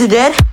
Is it dead?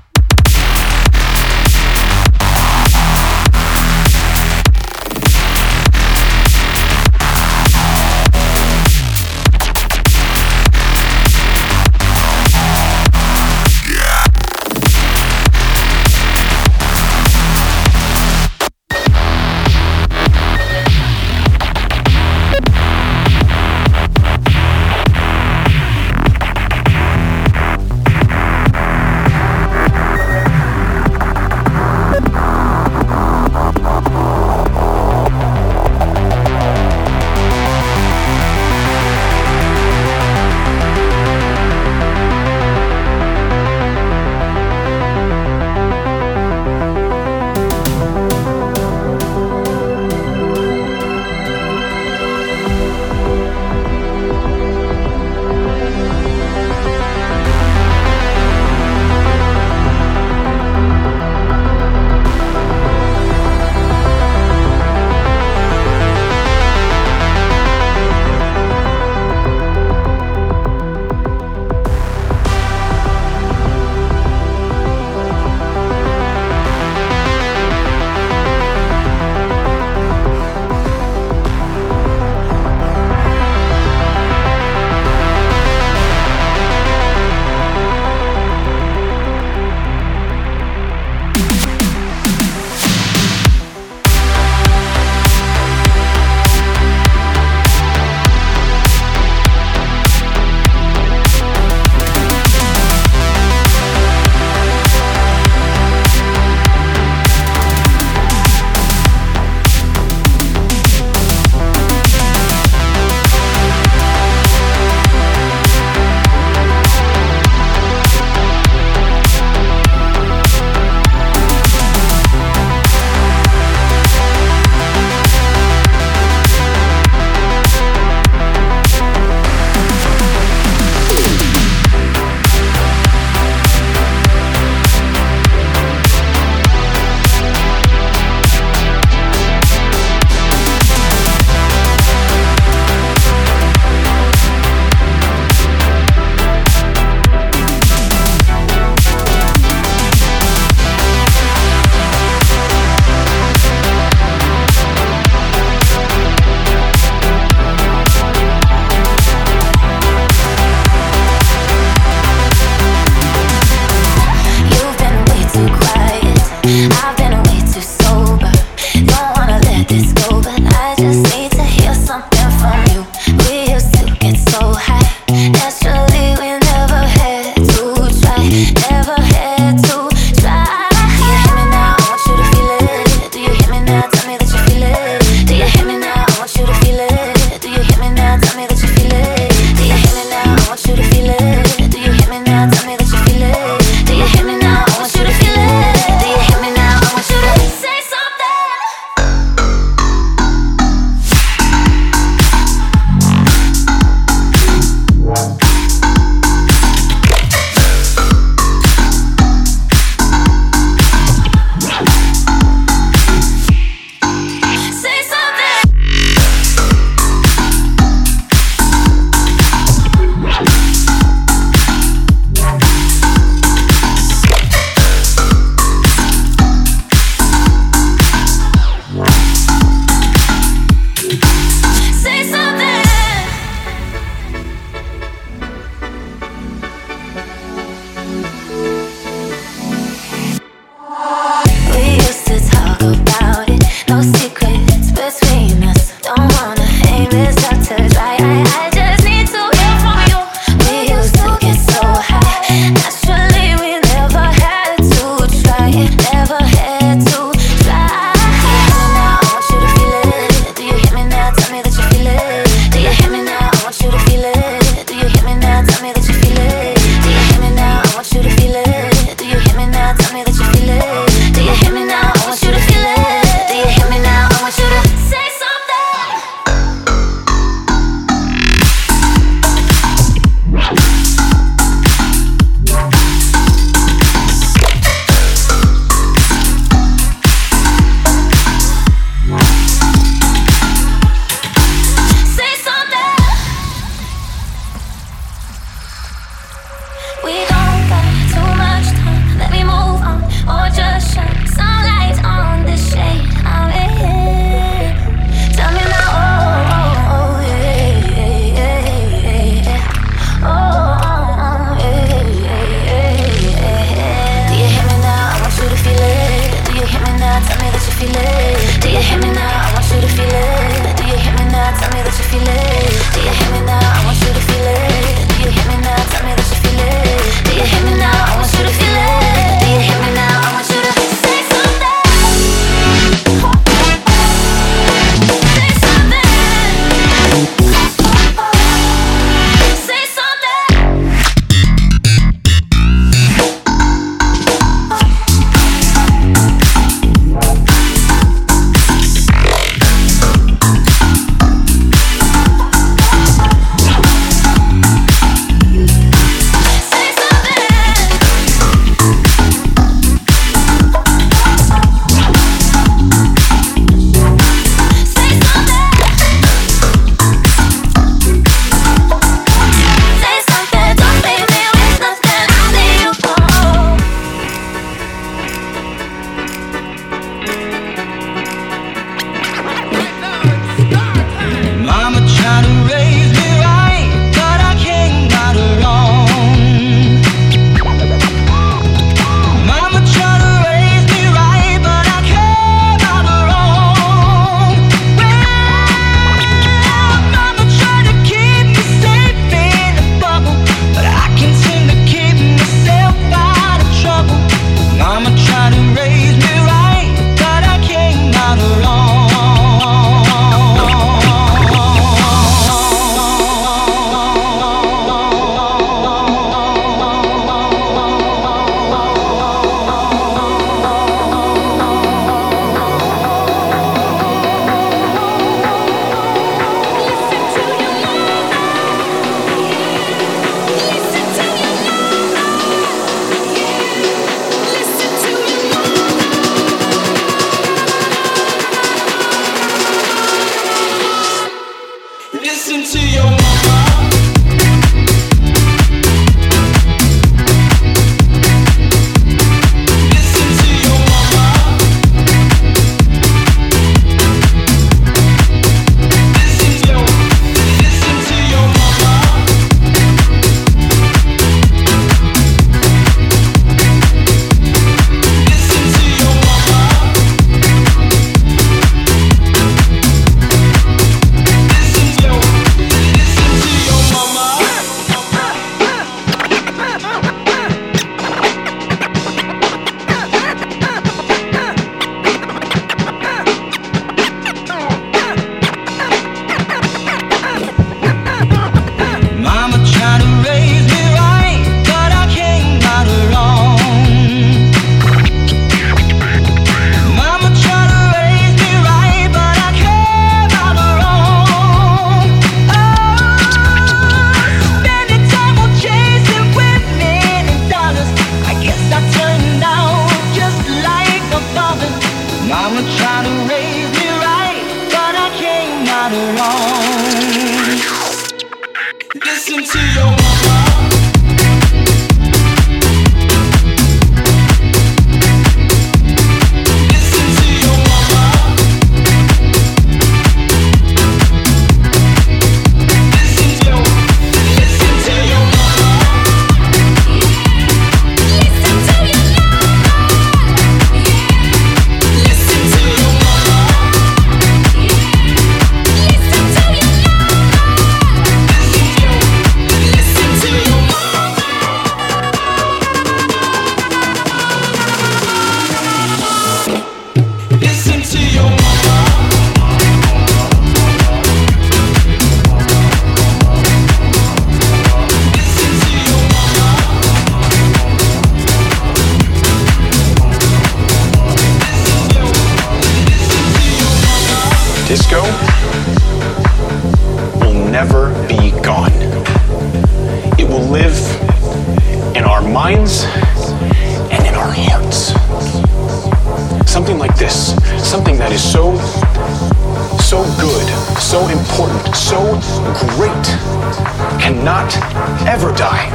Ever die.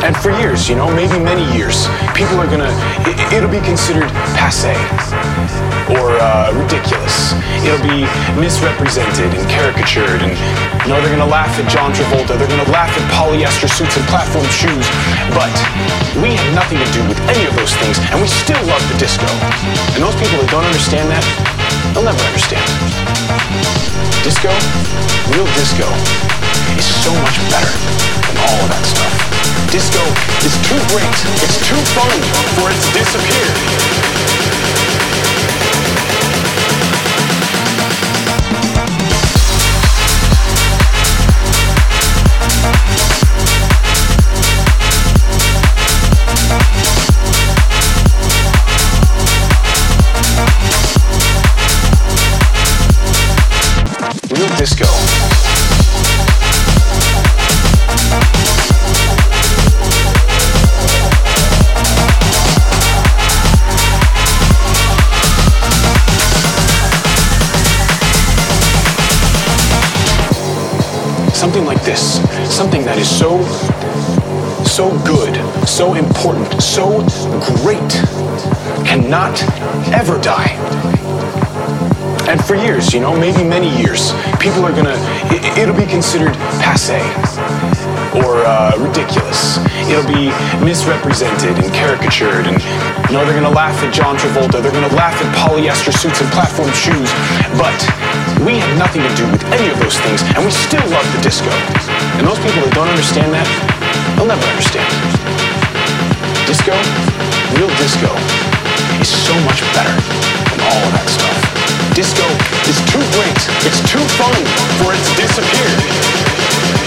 And for years, you know, maybe many years, people are gonna, it, will be considered passe or uh, ridiculous. It'll be misrepresented and caricatured, and you know, they're gonna laugh at John Travolta, they're gonna laugh at polyester suits and platform shoes, but we have nothing to do with any of those things, and we still love the disco. And those people that don't understand that, they'll never understand. Disco, real disco, is so much better than all of that stuff. Disco is too great, it's too fun for it to disappear. Something like this, something that is so, so good, so important, so great, cannot ever die. And for years, you know, maybe many years, people are gonna, it, will be considered passe or uh, ridiculous. It'll be misrepresented and caricatured, and you know, they're gonna laugh at John Travolta, they're gonna laugh at polyester suits and platform shoes, but we have nothing to do with any of those things, and we still love the disco. And those people that don't understand that, they'll never understand. Disco, real disco, is so much better than all of that stuff. Disco is too great, it's too fun for it to disappear.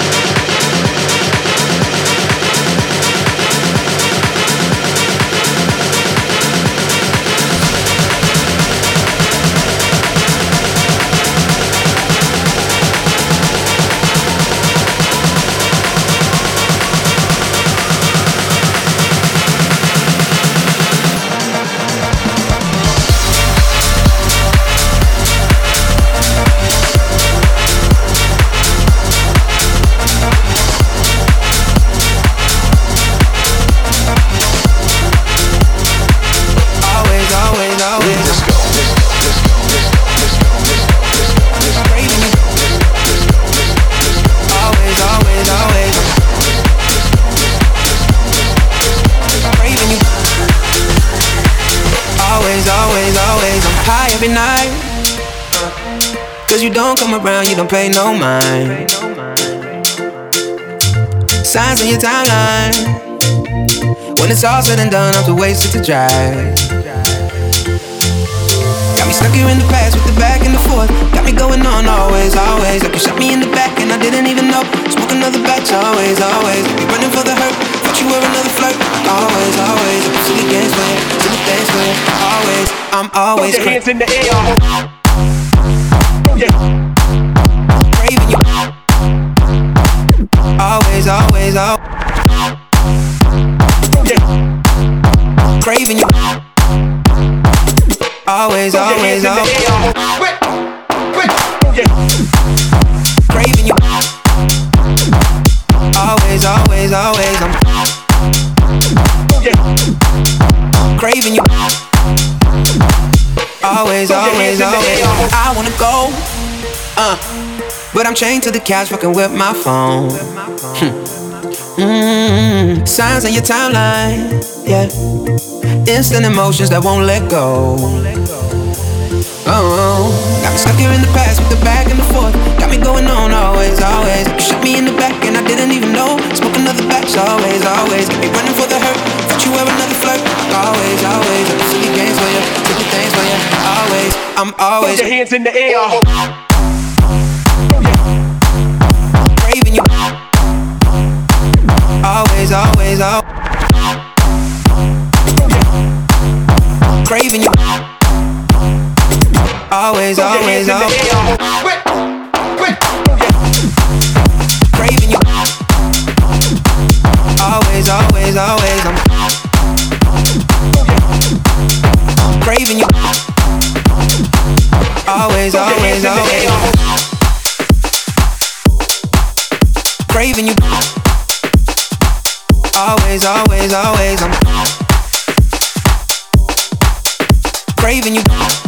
Pay no mind. Signs in your timeline. When it's all said and done, I'm too wasted to drive. Got me stuck here in the past with the back and the forth. Got me going on always, always. Like you shot me in the back and I didn't even know. Smoke another batch, always, always. Be running for the hurt. Thought you were another flirt. Always, always. Silly games you, silly things you. Always, I'm always. Put your hands in the air. Craving but I'm chained to the couch, fucking with my phone. Mm-hmm. Signs on your timeline, yeah. Instant emotions that won't let go. Oh, got me stuck here in the past with the back and the forth. Got me going on always, always. You shot me in the back and I didn't even know. Smoke another batch, always, always. Got me running for the hurt. Thought you were another flirt. Always, always. I'm silly games for you, silly things for you. Always, I'm always. Put your hands in the air. Always, always, always. Craving you Always, always, always. Craving you. Always, always, always. I'm craving you. Always, always, always. Craving you. Always, always, always. I'm craving you.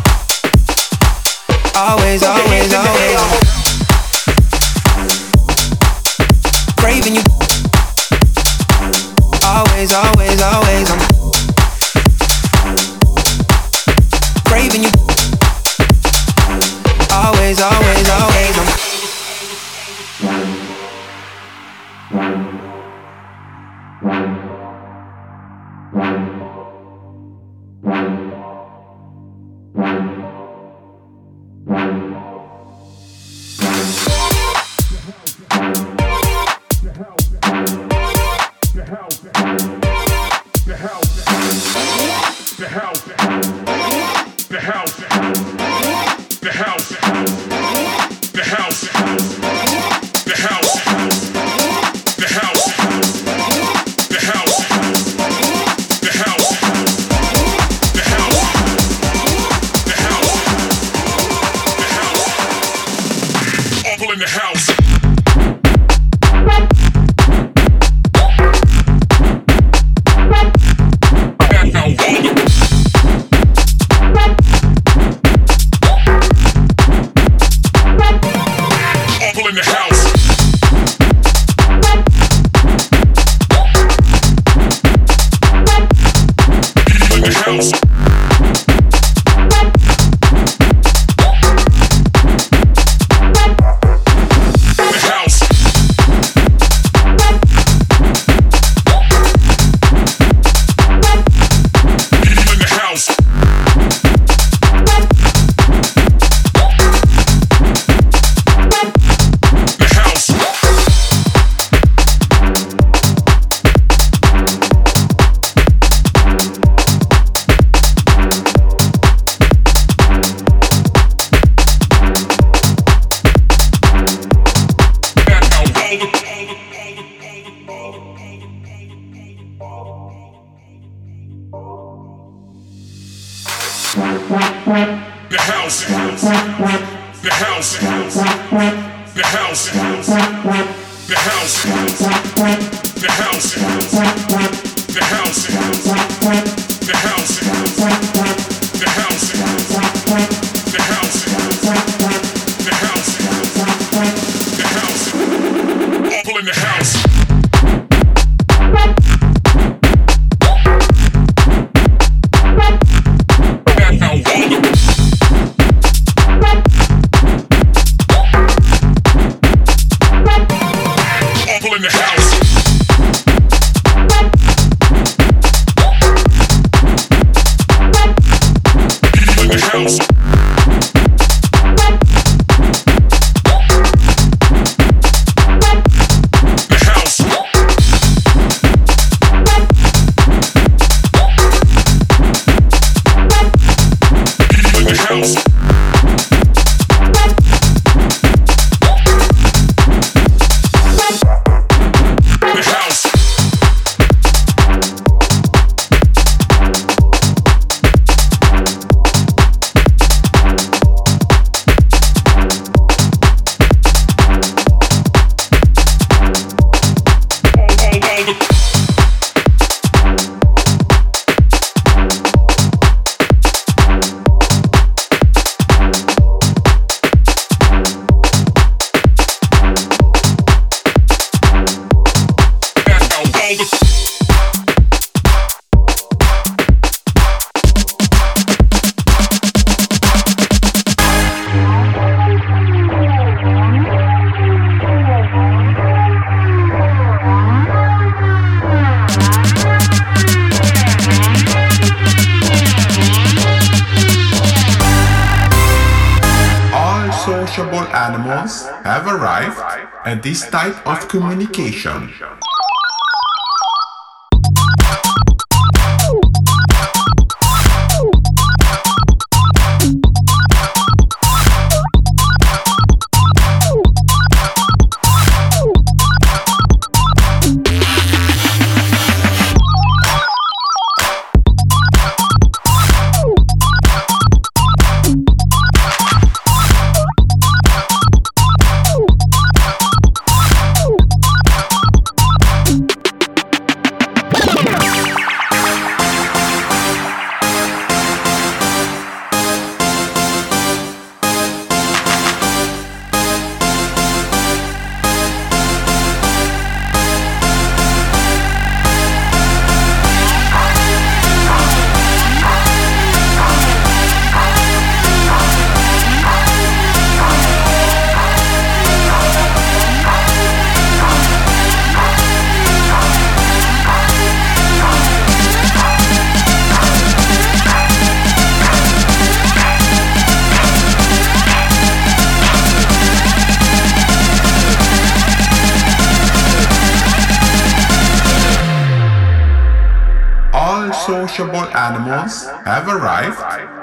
This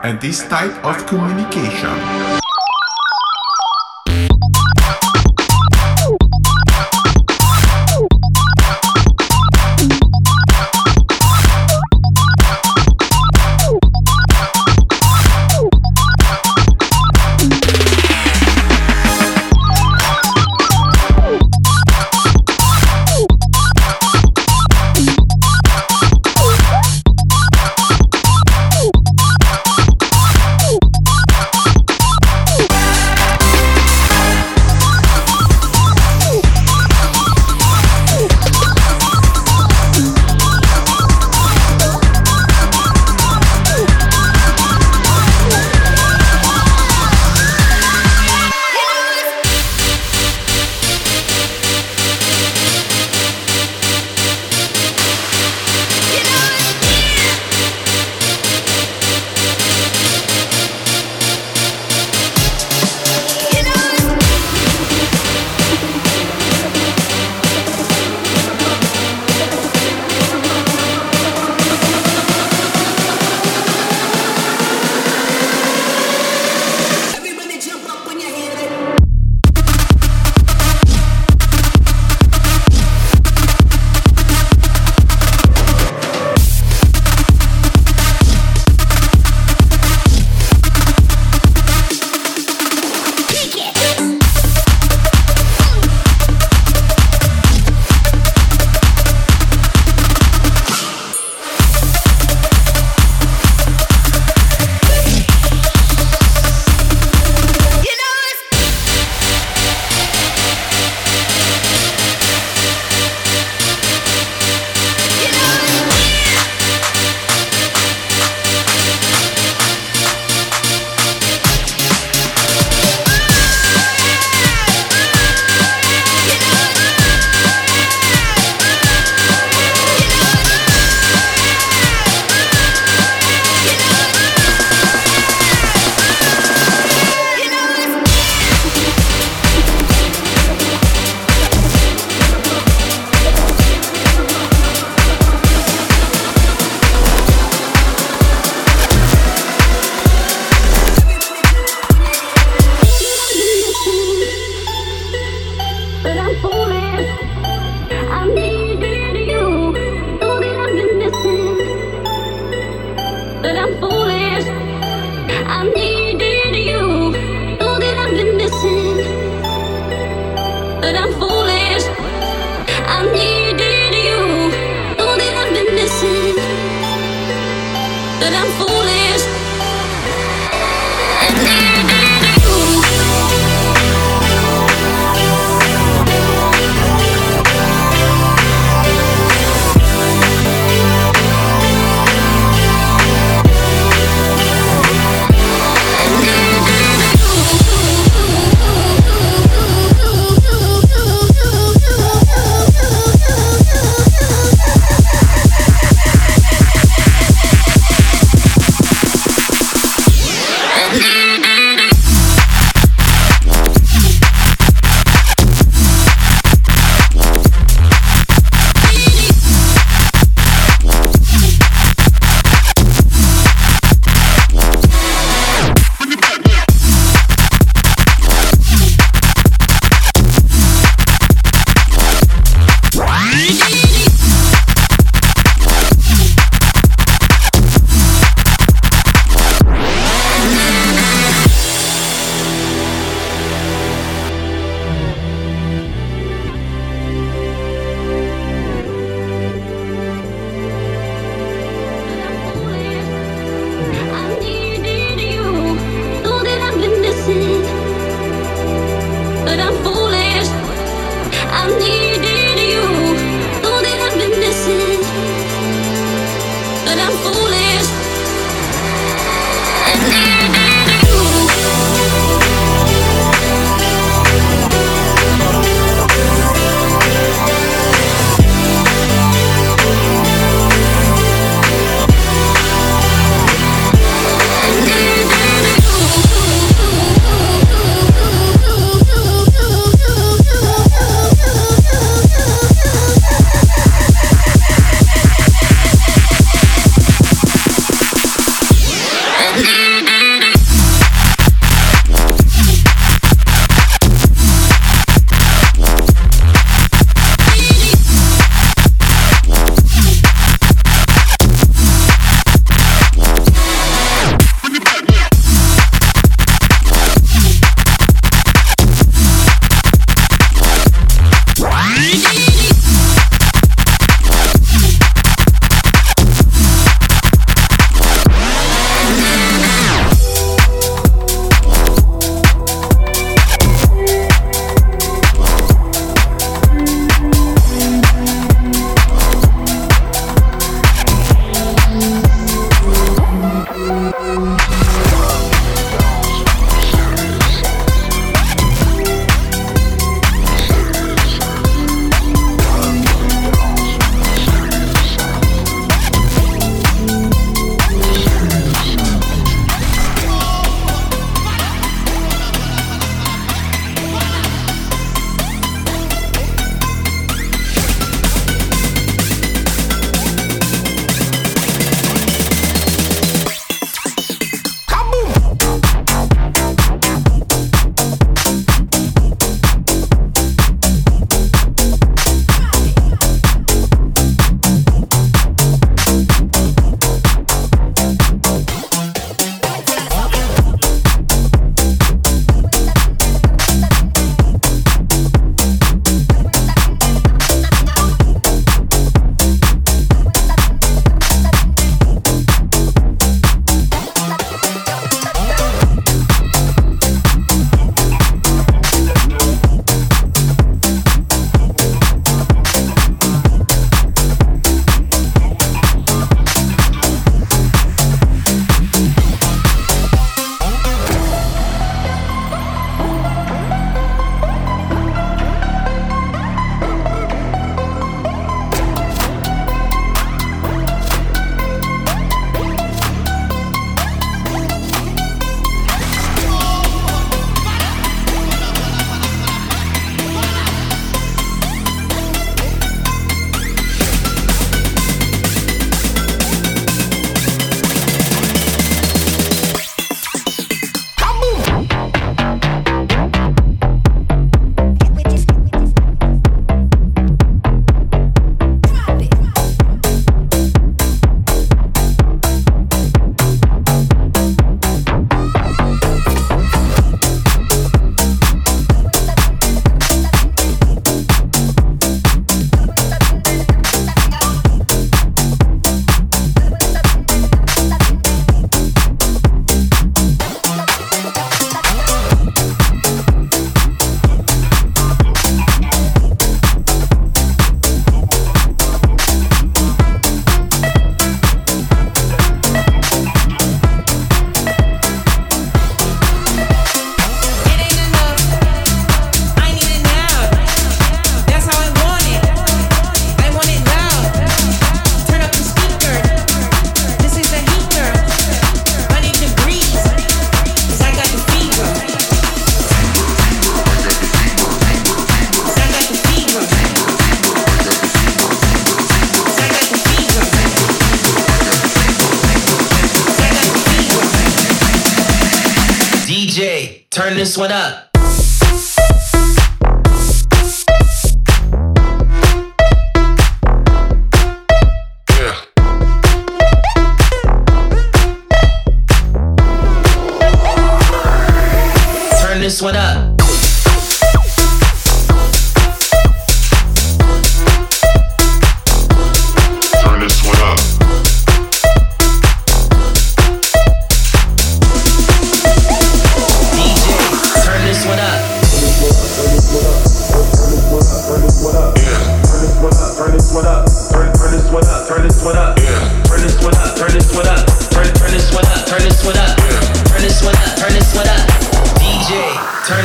at this type of communication.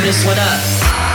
This one up.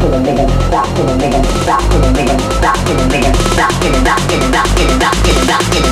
to the rhythm, rock to the rhythm, rock to the rhythm, rock to the rock to the rock to the rock to the rock to the rock to the rock to the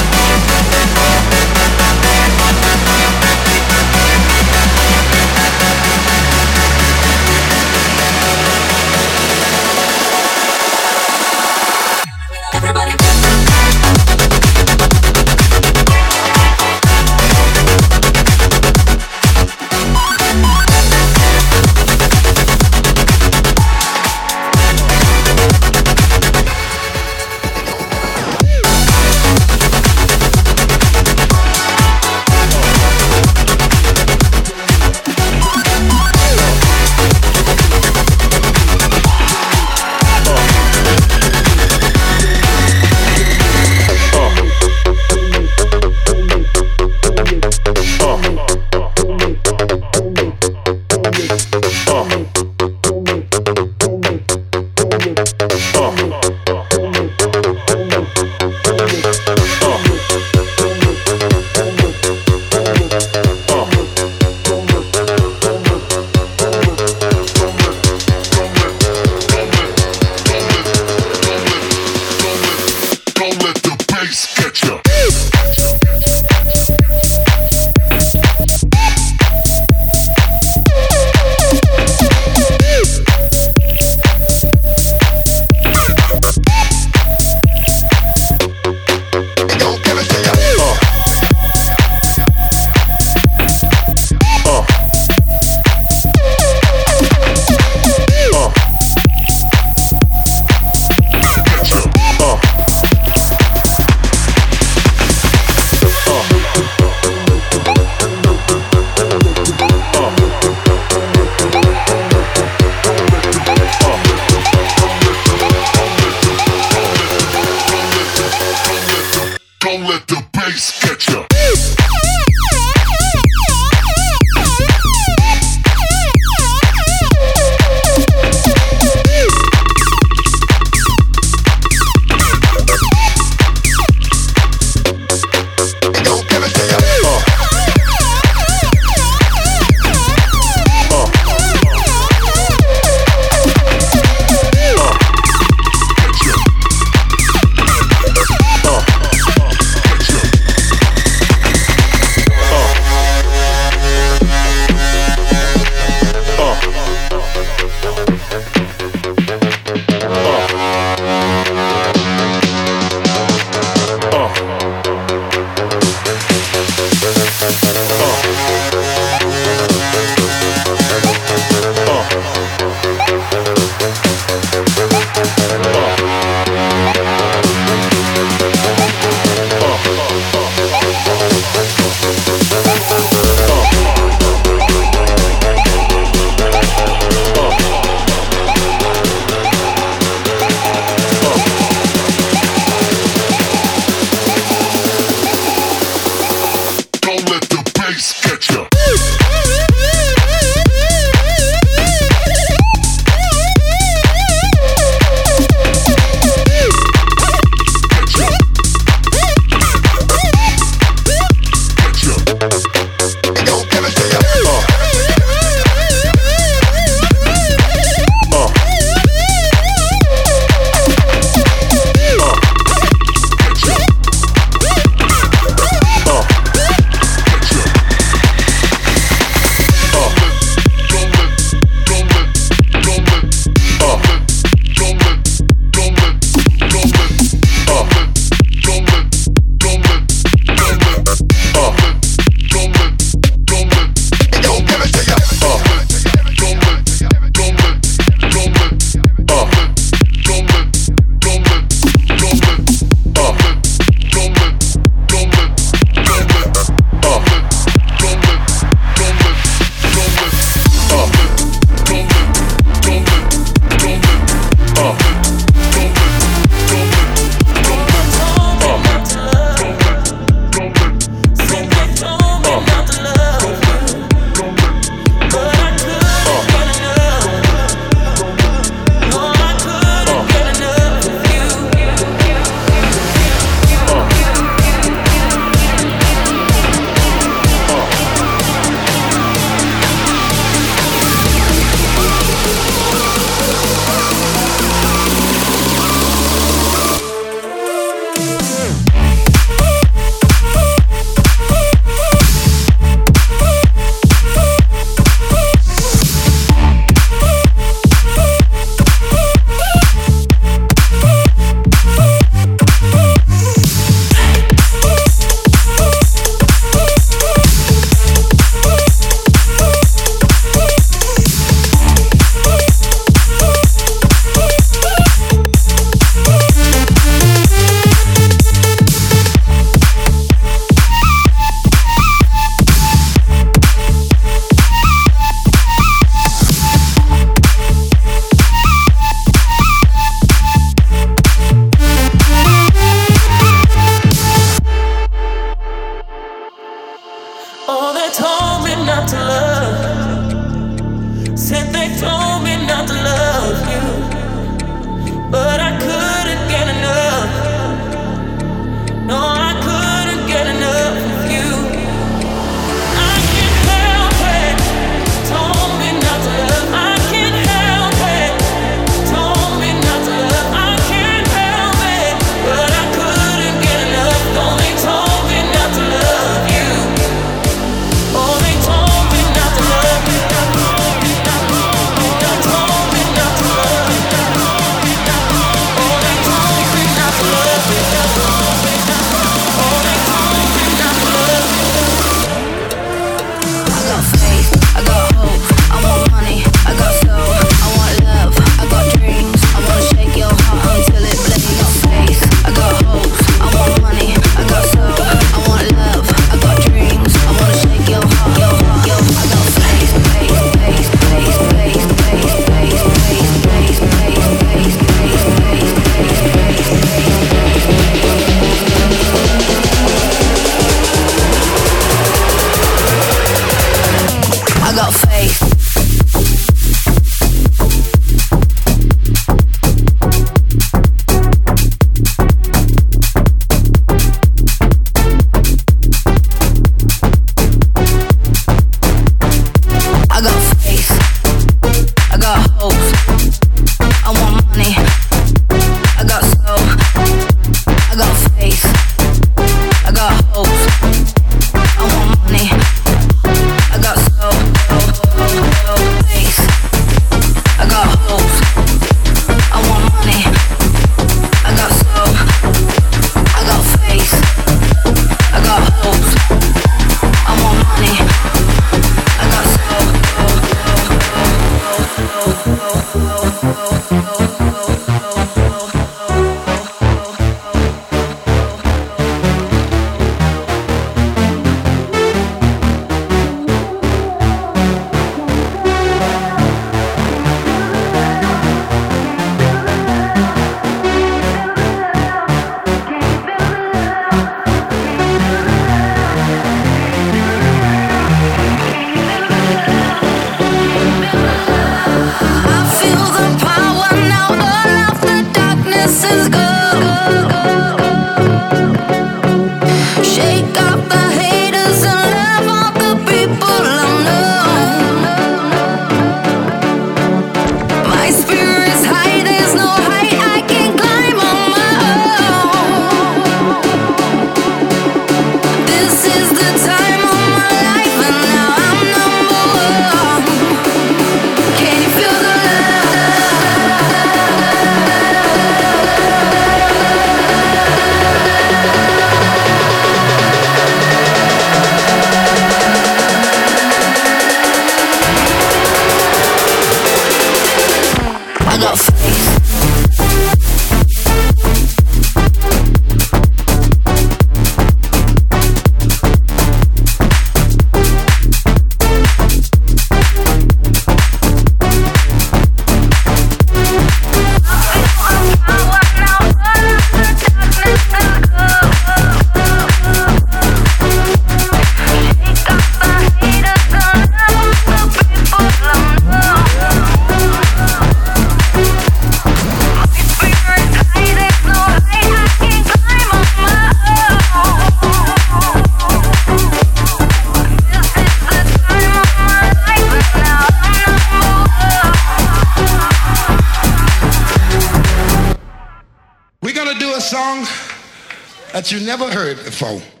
that you never heard before.